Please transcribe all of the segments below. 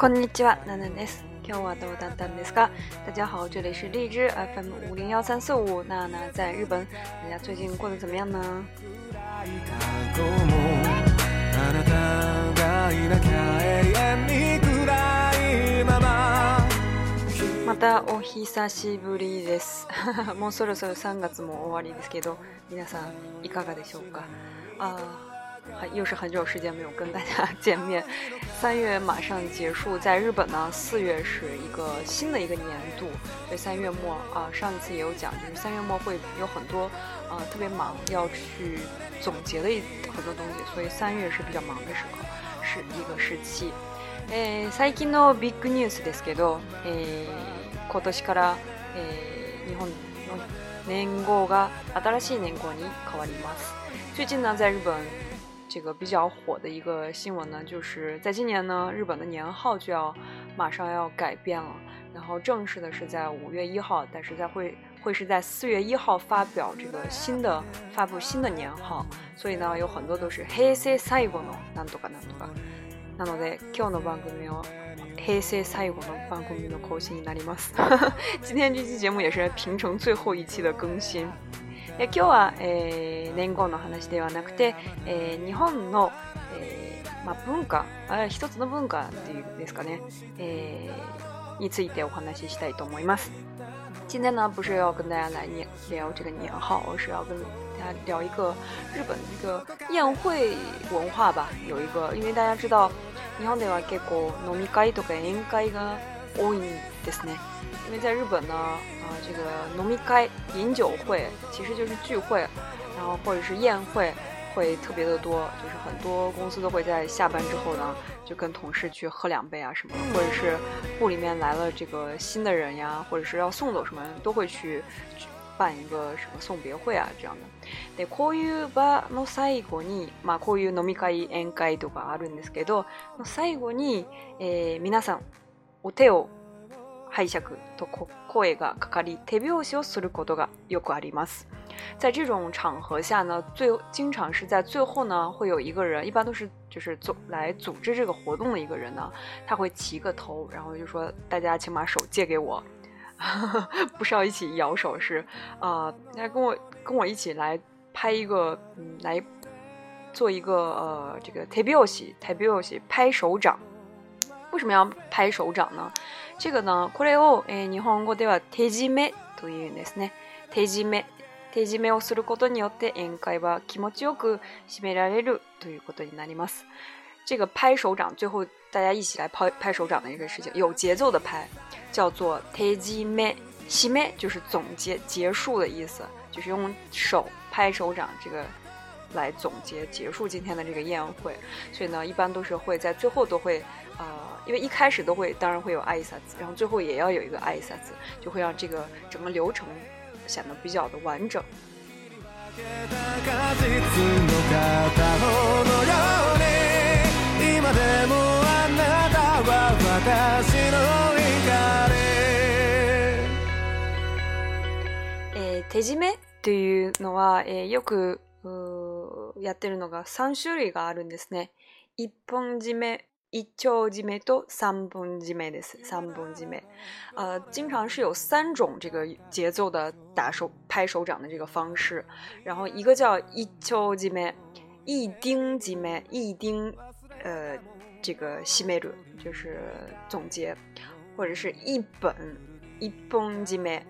こんにちは、ナナです。今日はどうだったんですか？大家好，这里是荔枝 FM 五零幺三四五，娜娜在日本。大家最近过得怎么样呢？またお久しぶりです。もうそろそろ3月も終わりですけど、皆さんいかがでしょうか？あ。很又是很久时间没有跟大家 见面，三月马上结束，在日本呢，四月是一个新的一个年度。所以三月末啊，上一次也有讲，就是三月末会有很多呃特别忙要去总结的一很多东西，所以三月是比较忙的时候，是一个时期。え、最近のビッグニュースですけど、え、今年からえ日本の年号が新しい年号に変わります。最近の大部分。这个比较火的一个新闻呢，就是在今年呢，日本的年号就要马上要改变了，然后正式的是在五月一号，但是在会会是在四月一号发表这个新的发布新的年号，所以呢，有很多都是 Hey Say Say なんとかなんとか。なので今日の番組は平成最後の番組の更新になります。今天这期节目也是平成最后一期的更新。え今日は、えー、年号の話ではなくて、えー、日本の、えー、ま文化あ一つの文化っていうんですかね、えについてお話ししたいと思います。今天呢，不是要跟大家来聊这个年号，是要跟大家聊一个日本这个宴会文化吧。有一个，因为大家知道，日本では結構飲み会とか宴会が哦，因为在日本呢，啊，这个飲み会、饮酒会其实就是聚会，然后或者是宴会会特别的多，就是很多公司都会在下班之后呢，就跟同事去喝两杯啊什么，或者是部里面来了这个新的人呀，或者是要送走什么，都会去办一个什么送别会啊这样的。でこういう、まあこういう飲み会、宴会とかあるんですけど、最後に皆さん。お手を拝借と声が掛かり手拍手をすることがよくあります。在这种场合下呢，最经常是在最后呢，会有一个人，一般都是就是组来组织这个活动的一个人呢，他会提个头，然后就说：“大家请把手借给我，不是要一起摇手，是啊，大跟我跟我一起来拍一个，嗯，来做一个呃这个 tabioshi t a b 手拍手拍手掌。”为什么要拍手掌呢？这个呢，これを日本語では手締めというんですね。手締め、手締めをすることによって宴会は気持ちよく締められるということになります。这个拍手掌，最后大家一起来拍拍手掌的一个事情，有节奏的拍，叫做手締め。締め就是总结结束的意思，就是用手拍手掌这个。来总结结束今天的这个宴会，所以呢，一般都是会在最后都会，呃，因为一开始都会，当然会有爱下子，然后最后也要有一个爱下子，就会让这个整个流程显得比较的完整。手めいうのは、よく。やってるのが3種類があるんですね。一本締め、一丁締めと三本締めです。三本締め，呃，经常是有三种这个节奏的打手拍手掌的这个方式。然后一个叫一丁締め，一丁締め，一丁，呃，这个締める就是总结，或者是一本一本締め。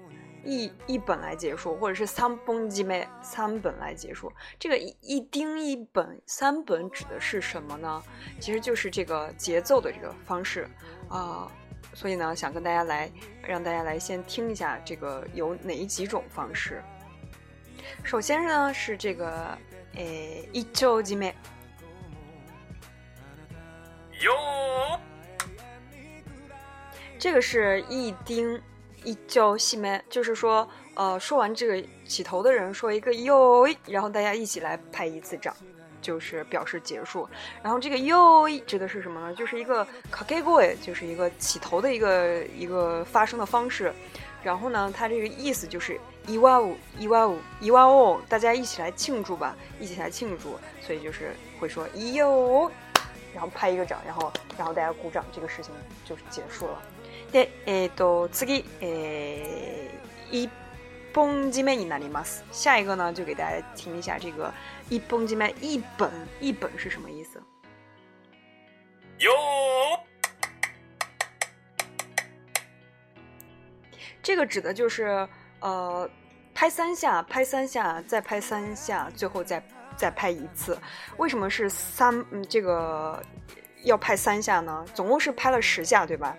一一本来结束，或者是三蹦几枚三本来结束。这个一一丁一本三本指的是什么呢？其实就是这个节奏的这个方式啊。所以呢，想跟大家来，让大家来先听一下这个有哪几种方式。首先呢是这个诶一集几枚，这个是一丁。一叫西门，就是说，呃，说完这个起头的人说一个哟，然后大家一起来拍一次掌，就是表示结束。然后这个哟指的是什么呢？就是一个 k a k g o y 就是一个起头的一个一个发声的方式。然后呢，它这个意思就是一万五，一万五，一万五，大家一起来庆祝吧，一起来庆祝。所以就是会说哟，然后拍一个掌，然后然后大家鼓掌，这个事情就结束了。对，诶，都，次，给，一本字面になります。下一个呢，就给大家听一下这个一本字面，一本一本是什么意思？哟，这个指的就是，呃，拍三下，拍三下，再拍三下，最后再再拍一次。为什么是三？嗯，这个要拍三下呢？总共是拍了十下，对吧？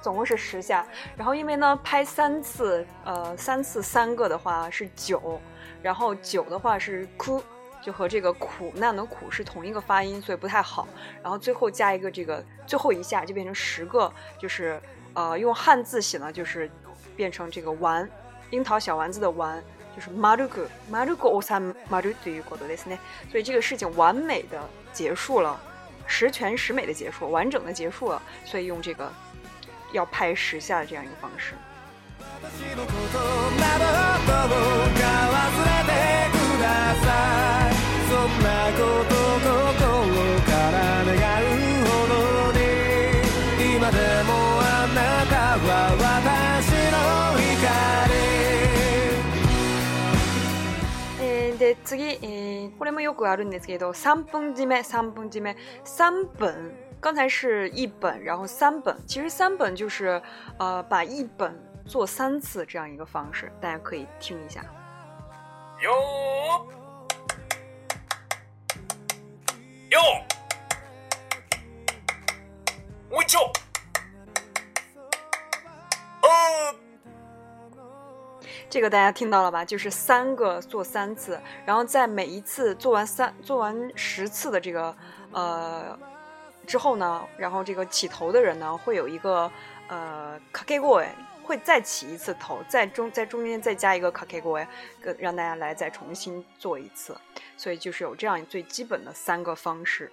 总共是十下，然后因为呢拍三次，呃三次三个的话是九，然后九的话是哭，就和这个苦难的苦是同一个发音，所以不太好。然后最后加一个这个，最后一下就变成十个，就是呃用汉字写呢就是变成这个丸，樱桃小丸子的丸，就是 maru gu maru gu o s a maru do yu g o s ne。所以这个事情完美的结束了，十全十美的结束，完整的结束了，所以用这个。要拍十下的这样一个方式。诶，对，次，もよくあるんですけど、三分自め、三分自め、三分。刚才是一本，然后三本。其实三本就是，呃，把一本做三次这样一个方式，大家可以听一下。哟哟，我就哦，这个大家听到了吧？就是三个做三次，然后在每一次做完三做完十次的这个，呃。之后呢，然后这个起头的人呢，会有一个，呃，kakegoi，会再起一次头，在中在中间再加一个 kakegoi，跟让大家来再重新做一次，所以就是有这样最基本的三个方式。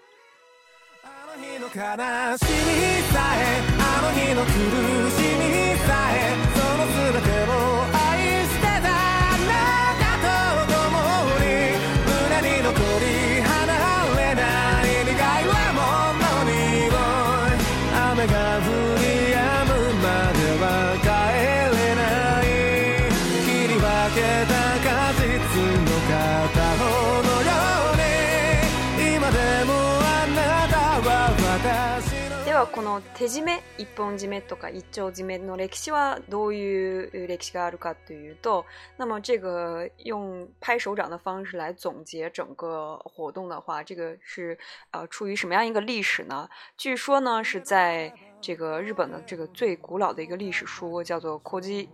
ではこの手締め一本締めとか一丁締めの歴史はどういう歴史があるかというと那么这个用拍手掌的方式来总结整个活动的话这个是呃出于什么样一个历史呢据说呢是在这个日本的这个最古老的一个历史书叫做《コジ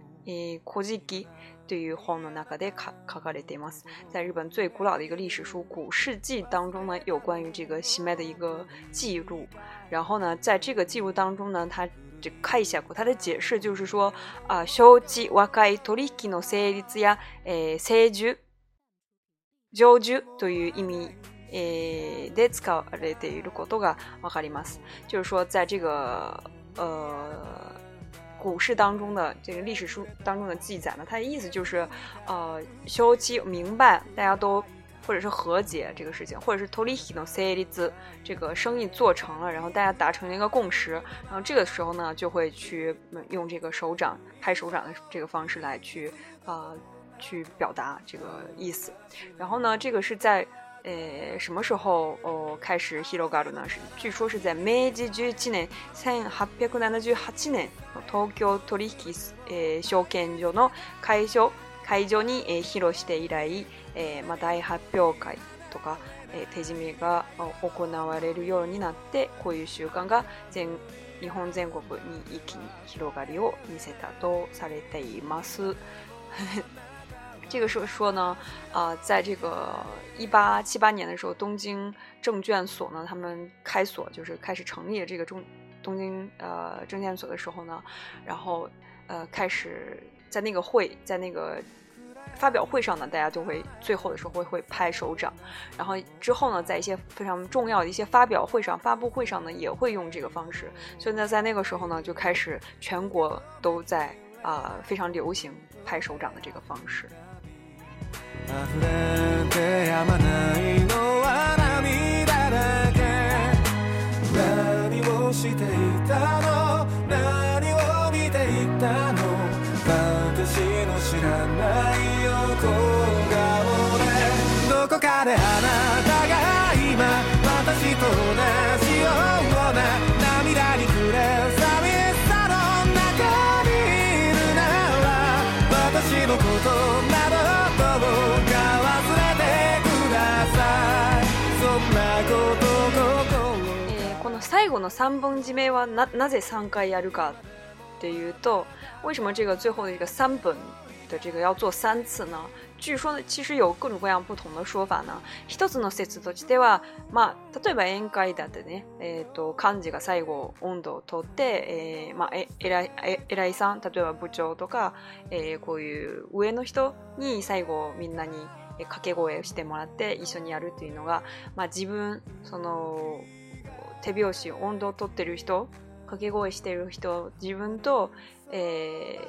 コジギ》という本の中で書書かれています。在日本最古老的一个历史书《古世纪》当中呢，有关于这个西麦的一个记录。然后呢，在这个记录当中呢，他这看一下过，他的解释就是说啊，承知和解取引の成立や、えー、成熟、成熟という意味。えー、で使われていることがわかります。就是说，在这个呃股市当中的这个历史书当中的记载呢，它的意思就是，呃，休期明白大家都或者是和解这个事情，或者是 tolikno celiz 这个生意做成了，然后大家达成了一个共识，然后这个时候呢，就会去用这个手掌拍手掌的这个方式来去啊去表达这个意思，然后呢，这个是在。え什么时候哦开始広がる呢？是据说是在明治11年、1878年東京取引、え証券所の会場会場に、え披露して以来、えー、まあ大発表会とか、えー、手締めが行われるようになって、こういう習慣が全日本全国に一気に広がりを見せたとされています。这个是说呢，啊，在这个一八七八年的时候，东京证券所呢，他们开锁就是开始成立这个中东京呃证券所的时候呢，然后呃开始在那个会在那个发表会上呢，大家就会最后的时候会会拍手掌，然后之后呢，在一些非常重要的一些发表会上、发布会上呢，也会用这个方式，所以呢，在那个时候呢，就开始全国都在啊非常流行拍手掌的这个方式。溢れてやまないのは涙だけ何をしていたの何を見ていたの私の知らない横顔でどこかで話后の三本締めはなぜ3回やるかっていうと为什么这个最后的这个三本的这个要做三次呢？据说呢，其实有各种各样不同的说法呢。一つの説としては、まあ、例えば宴会だってね、えっ、ー、と、漢字が最後、温度をとって、えー、まあ、え、えらい、え、らいさん、例えば部長とか、えー、こういう上の人に最後、みんなに掛け声をしてもらって一緒にやるっていうのが、まあ、自分、その、手拍子音頭を取ってる人掛け声してる人自分と、え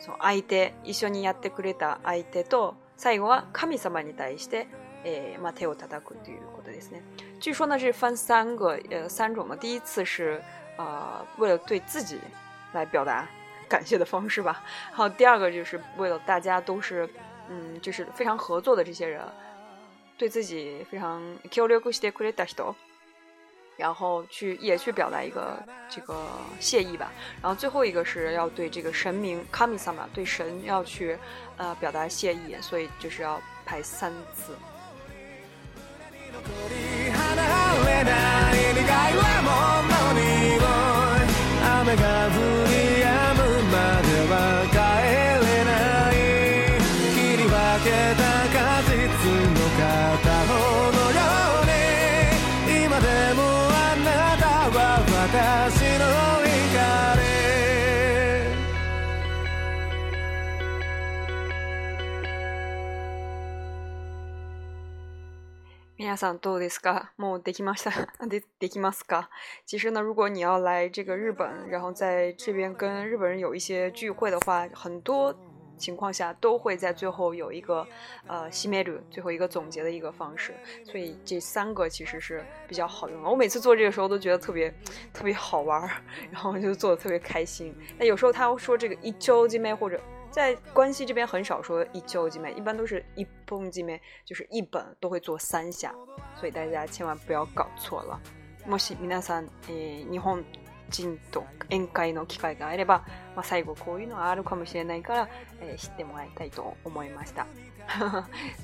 ー、そ相手一緒にやってくれた相手と最後は神様に対して、えーまあ、手を叩くということですね。据说呢是分三个呃三种的，第一次是呃为了对自己来表达 感谢的方式吧，然后第二个就是为了大家都是嗯就是非常合作的这些人，对自己非常協力してくれた人。然后去也去表达一个这个谢意吧，然后最后一个是要对这个神明卡米萨玛对神要去呃表达谢意，所以就是要排三次。皆さんどうですか？もうできました。できました。其实呢，如果你要来这个日本，然后在这边跟日本人有一些聚会的话，很多情况下都会在最后有一个呃西梅组，最后一个总结的一个方式。所以这三个其实是比较好用的。我每次做这个时候都觉得特别特别好玩，然后就做的特别开心。那有时候他会说这个一周ョウ或者。在关西这边很少说一交几面，一般都是一碰几面，就是一本都会做三下，所以大家千万不要搞错了。もし皆さんえ日本。人と宴会の機会があれば、まあ、最後こういうのはあるかもしれないから、えー、知ってもらいたいと思いました。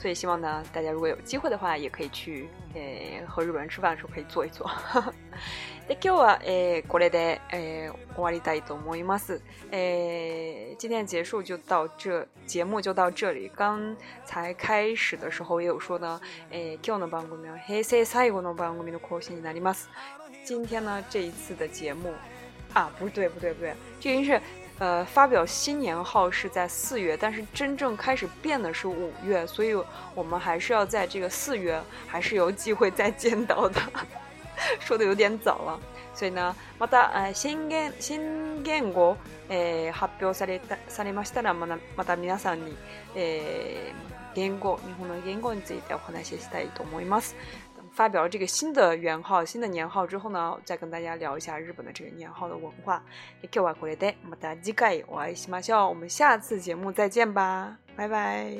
所 以希望呢，大家如果有机会的话，也可以去えー、和日本人吃饭的时候可以一 で今日は、えー、これで、えー、終わりたいと思います。えー、今天结束就到这，节目就到这里。刚才开始的时候也有说呢、えー、今日の番組は平成最後の番組の更新になります。今天呢，这一次的节目，啊，不对，不对，不对，这应是，呃，发表新年号是在四月，但是真正开始变的是五月，所以我们还是要在这个四月还是有机会再见到的，说的有点早了。所以呢，また新言新言語え発表されたされましたら、またまた皆さんにえ言語日本の言語についてお話ししたいと思います。发表了这个新的元号、新的年号之后呢，再跟大家聊一下日本的这个年号的文化。我们下次节目再见吧，拜拜。